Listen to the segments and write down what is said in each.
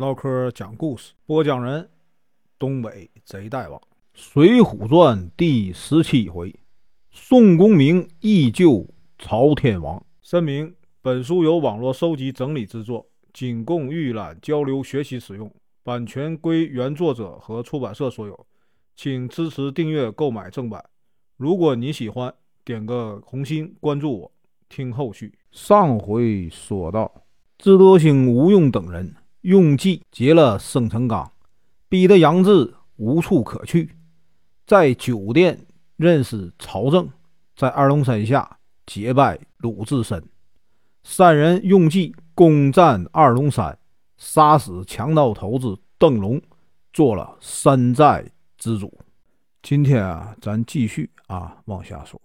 唠嗑讲故事，播讲人：东北贼大王，《水浒传》第十七回：宋公明义救朝天王。声明：本书由网络收集整理制作，仅供预览、交流、学习使用，版权归原作者和出版社所有，请支持订阅、购买正版。如果你喜欢，点个红心，关注我，听后续。上回说到，智多星、吴用等人。用计劫了生辰纲，逼得杨志无处可去，在酒店认识曹正，在二龙山下结拜鲁智深，三人用计攻占二龙山，杀死强盗头子邓龙，做了山寨之主。今天啊，咱继续啊往下说，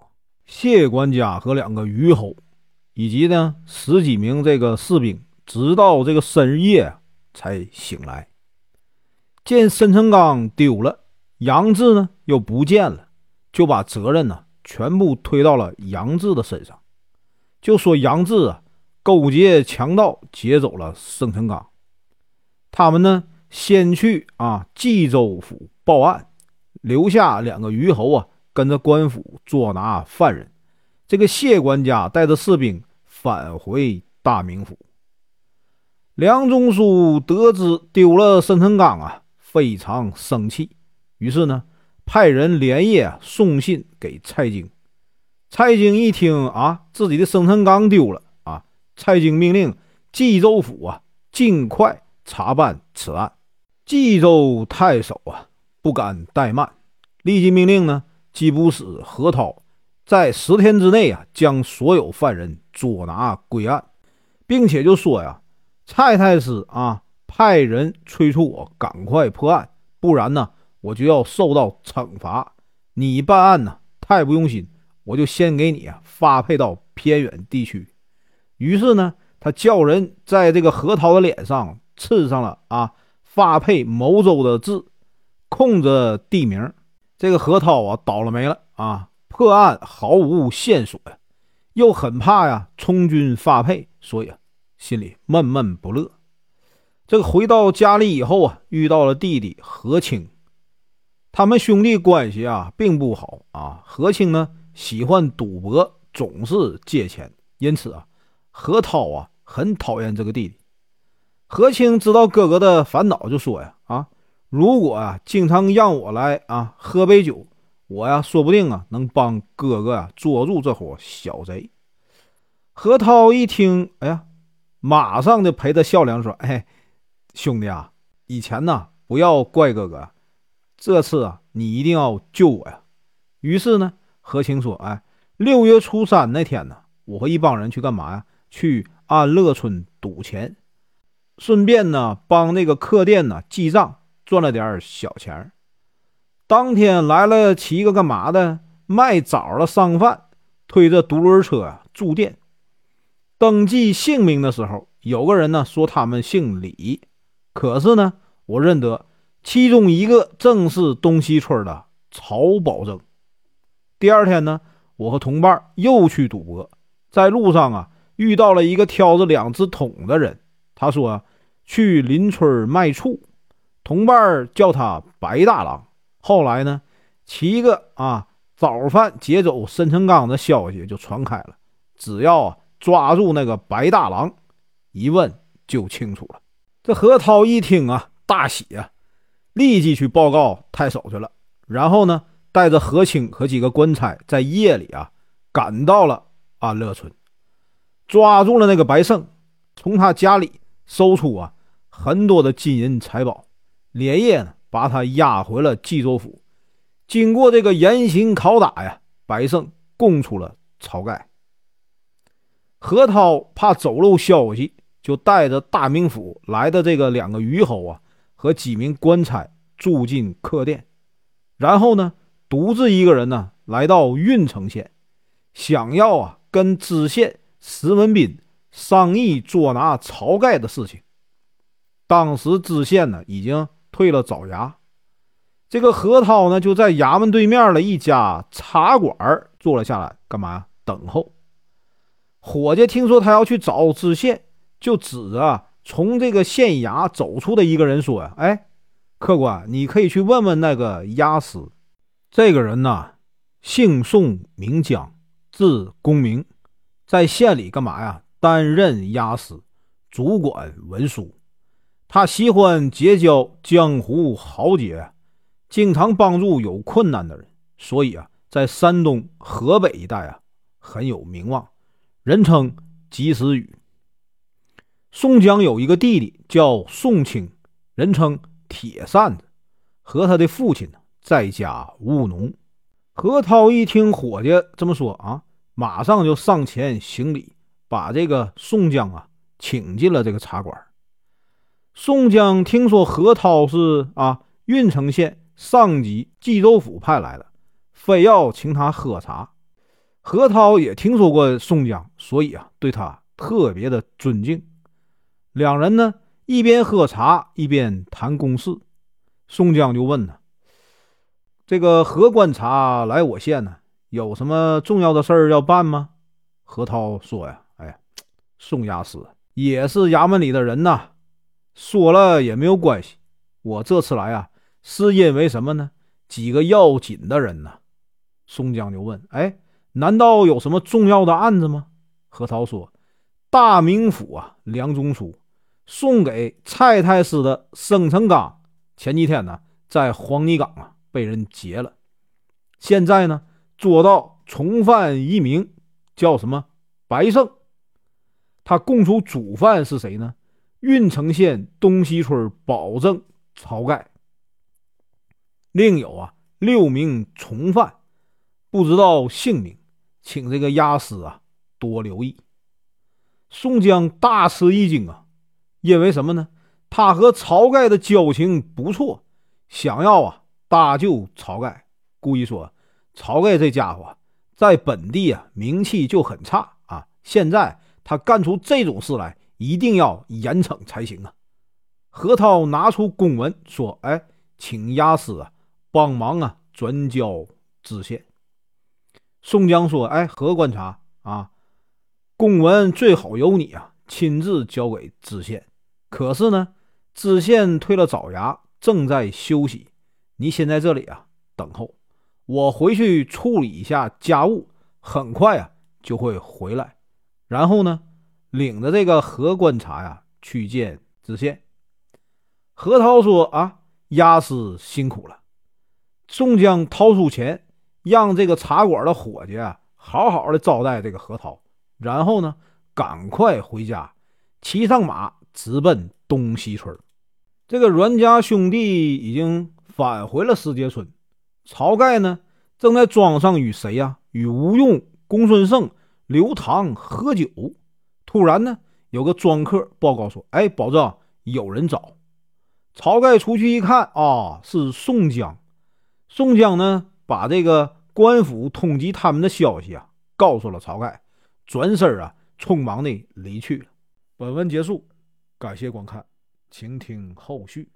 谢管家和两个虞侯，以及呢十几名这个士兵，直到这个深夜。才醒来，见申成刚丢了，杨志呢又不见了，就把责任呢全部推到了杨志的身上，就说杨志啊勾结强盗劫走了申成刚。他们呢先去啊冀州府报案，留下两个虞侯啊跟着官府捉拿犯人。这个谢管家带着士兵返回大名府。梁中书得知丢了生辰纲啊，非常生气，于是呢，派人连夜送信给蔡京。蔡京一听啊，自己的生辰纲丢了啊，蔡京命令冀州府啊，尽快查办此案。冀州太守啊，不敢怠慢，立即命令呢，缉捕使何涛在十天之内啊，将所有犯人捉拿归案，并且就说呀。蔡太师啊，派人催促我赶快破案，不然呢，我就要受到惩罚。你办案呢太不用心，我就先给你啊发配到偏远地区。于是呢，他叫人在这个何涛的脸上刺上了啊发配某州的字，空着地名。这个何涛啊倒了霉了啊，破案毫无线索呀，又很怕呀充军发配，所以啊。心里闷闷不乐。这个回到家里以后啊，遇到了弟弟何清，他们兄弟关系啊并不好啊。何清呢喜欢赌博，总是借钱，因此啊，何涛啊很讨厌这个弟弟。何清知道哥哥的烦恼，就说呀：“啊，如果啊经常让我来啊喝杯酒，我呀说不定啊能帮哥哥啊捉住这伙小贼。”何涛一听，哎呀。马上就陪他笑脸说：“哎，兄弟啊，以前呢不要怪哥哥，这次啊你一定要救我呀。”于是呢，何清说：“哎，六月初三那天呢，我和一帮人去干嘛呀？去安乐村赌钱，顺便呢帮那个客店呢记账，赚了点小钱。当天来了七个干嘛的？卖枣的商贩，推着独轮车啊住店。”登记姓名的时候，有个人呢说他们姓李，可是呢，我认得其中一个正是东西村的曹保正。第二天呢，我和同伴又去赌博，在路上啊遇到了一个挑着两只桶的人，他说去邻村卖醋，同伴叫他白大郎。后来呢，七个啊早饭劫走申成刚的消息就传开了，只要啊。抓住那个白大郎，一问就清楚了。这何涛一听啊，大喜啊，立即去报告太守去了。然后呢，带着何清和几个官差，在夜里啊，赶到了安乐村，抓住了那个白胜，从他家里搜出啊很多的金银财宝，连夜把他押回了冀州府。经过这个严刑拷打呀，白胜供出了晁盖。何涛怕走漏消息，就带着大名府来的这个两个虞侯啊和几名官差住进客店，然后呢，独自一个人呢来到郓城县，想要啊跟知县石文斌商议捉拿晁盖的事情。当时知县呢已经退了早衙，这个何涛呢就在衙门对面的一家茶馆坐了下来，干嘛？等候。伙计听说他要去找知县，就指着从这个县衙走出的一个人说呀：“哎，客官，你可以去问问那个押司。这个人呢，姓宋，名江，字公明，在县里干嘛呀？担任押司，主管文书。他喜欢结交江湖豪杰，经常帮助有困难的人，所以啊，在山东、河北一带啊，很有名望，人称及时雨。”宋江有一个弟弟叫宋清，人称铁扇子，和他的父亲呢在家务农。何涛一听伙计这么说啊，马上就上前行礼，把这个宋江啊请进了这个茶馆。宋江听说何涛是啊郓城县上级冀州府派来的，非要请他喝茶。何涛也听说过宋江，所以啊对他特别的尊敬。两人呢，一边喝茶一边谈公事。宋江就问呢：“这个何观察来我县呢，有什么重要的事儿要办吗？”何涛说：“呀，哎，宋押司也是衙门里的人呐，说了也没有关系。我这次来啊，是因为什么呢？几个要紧的人呢。”宋江就问：“哎，难道有什么重要的案子吗？”何涛说：“大名府啊，梁中书。”送给蔡太师的生辰纲，前几天呢，在黄泥岗啊被人劫了，现在呢捉到从犯一名，叫什么白胜。他供出主犯是谁呢？郓城县东西村保正晁盖。另有啊六名从犯，不知道姓名，请这个押司啊多留意。宋江大吃一惊啊！因为什么呢？他和晁盖的交情不错，想要啊搭救晁盖。故意说，晁盖这家伙在本地啊名气就很差啊。现在他干出这种事来，一定要严惩才行啊。何涛拿出公文说：“哎，请押司啊帮忙啊转交知县。”宋江说：“哎，何观察啊，公文最好由你啊亲自交给知县。”可是呢，知县退了早衙，正在休息。你先在这里啊等候，我回去处理一下家务，很快啊就会回来。然后呢，领着这个何观察呀去见知县。何涛说：“啊，押司辛苦了。”宋江掏出钱，让这个茶馆的伙计啊好好的招待这个何涛，然后呢，赶快回家，骑上马。直奔东西村，这个阮家兄弟已经返回了石碣村。晁盖呢，正在庄上与谁呀？与吴用、公孙胜、刘唐喝酒。突然呢，有个庄客报告说：“哎，保证有人找。”晁盖出去一看，啊，是宋江。宋江呢，把这个官府通缉他们的消息啊，告诉了晁盖，转身啊，匆忙的离去了。本文结束。感谢观看，请听后续。